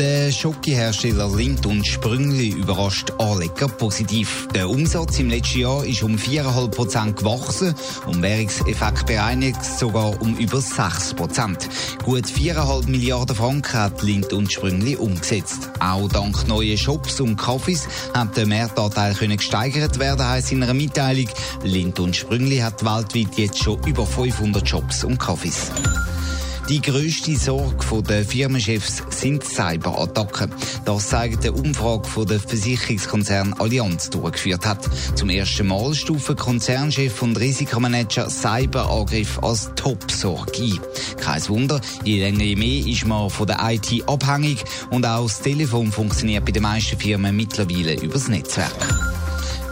Der Schokohersteller Lindt und Sprüngli überrascht Anleger positiv. Der Umsatz im letzten Jahr ist um 4,5 Prozent gewachsen, um Währungseffekt bereinigt sogar um über 6 Prozent. Gut 4,5 Milliarden Franken hat Lindt und Sprüngli umgesetzt. Auch dank neuen Shops und Kaffees hat der Mehrtanteil gesteigert werden, heisst in einer Mitteilung. Lindt und Sprüngli hat weltweit jetzt schon über 500 Shops und Kaffees. Die grösste Sorge der Firmenchefs sind Cyberattacken. Das zeigt eine Umfrage von der Versicherungskonzern Allianz durchgeführt hat. Zum ersten Mal stufen Konzernchef und Risikomanager Cyberangriff als Top-Sorge ein. Kein Wunder, je länger je mehr ist man von der IT abhängig und auch das Telefon funktioniert bei den meisten Firmen mittlerweile übers Netzwerk.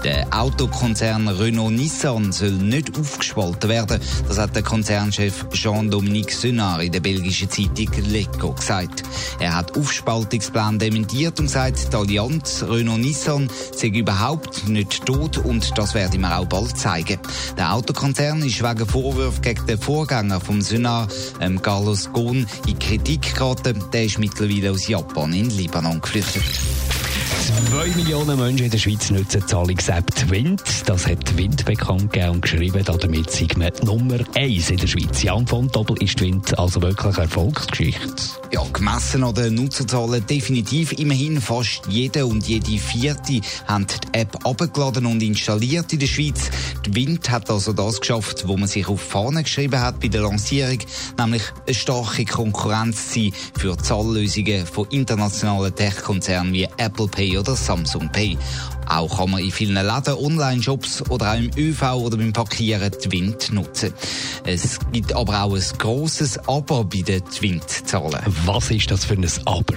Der Autokonzern Renault-Nissan soll nicht aufgespalten werden. Das hat der Konzernchef Jean-Dominique Senard in der belgischen Zeitung Leco gesagt. Er hat Aufspaltungsplan dementiert und gesagt, die Allianz Renault-Nissan sei überhaupt nicht tot und das werde man auch bald zeigen. Der Autokonzern ist wegen Vorwürfen gegen den Vorgänger vom Senard, ähm, Carlos Ghosn, in Kritik geraten. Der ist mittlerweile aus Japan in Libanon geflüchtet. Zwei Millionen Menschen in der Schweiz nutzen Zahlungs-App Twint. Das hat Wind bekannt gegeben und geschrieben, damit sind wir Nummer eins in der Schweiz. Jan von Doppel ist Twint also wirklich eine Erfolgsgeschichte. Ja, gemessen an den Nutzerzahlen definitiv. Immerhin fast jede und jede vierte haben die App abgeladen und installiert in der Schweiz. Die Wind hat also das geschafft, wo man sich auf Fahne geschrieben hat bei der Lancierung, nämlich eine starke Konkurrenz sein für Zahllösungen von internationalen Tech-Konzernen wie Apple Pay oder Samsung Pay. Auch kann man in vielen Läden, Online-Shops oder auch im ÖV oder beim Parkieren Twint nutzen. Es gibt aber auch ein grosses Aber bei den Twint-Zahlen. Was ist das für ein Aber?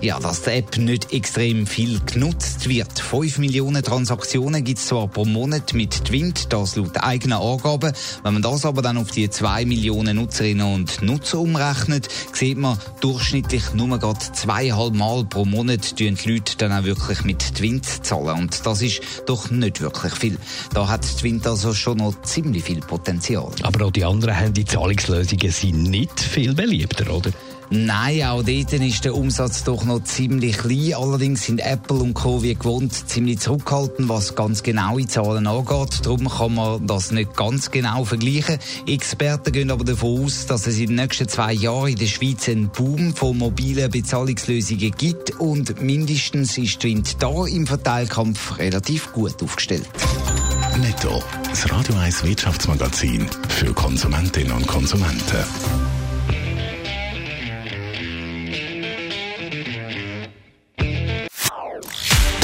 Ja, dass die App nicht extrem viel genutzt wird. 5 Millionen Transaktionen gibt es zwar pro Monat mit Twint, das laut eigenen Angaben. Wenn man das aber dann auf die 2 Millionen Nutzerinnen und Nutzer umrechnet, sieht man durchschnittlich nur gerade zweieinhalb Mal pro Monat die Leute dann auch wirklich mit Twint zahlen. Und das ist doch nicht wirklich viel. Da hat Twint also schon noch ziemlich viel Potenzial. Aber auch die anderen Handy-Zahlungslösungen sind nicht viel beliebter, oder? Nein, auch dort ist der Umsatz doch noch ziemlich klein. Allerdings sind Apple und Co. wie gewohnt ziemlich zurückhaltend, was ganz genaue Zahlen angeht. Darum kann man das nicht ganz genau vergleichen. Experten gehen aber davon aus, dass es in den nächsten zwei Jahren in der Schweiz einen Boom von mobilen Bezahlungslösungen gibt und mindestens ist Wind da im Verteilkampf relativ gut aufgestellt. Netto, das Radio 1 Wirtschaftsmagazin für Konsumentinnen und Konsumenten.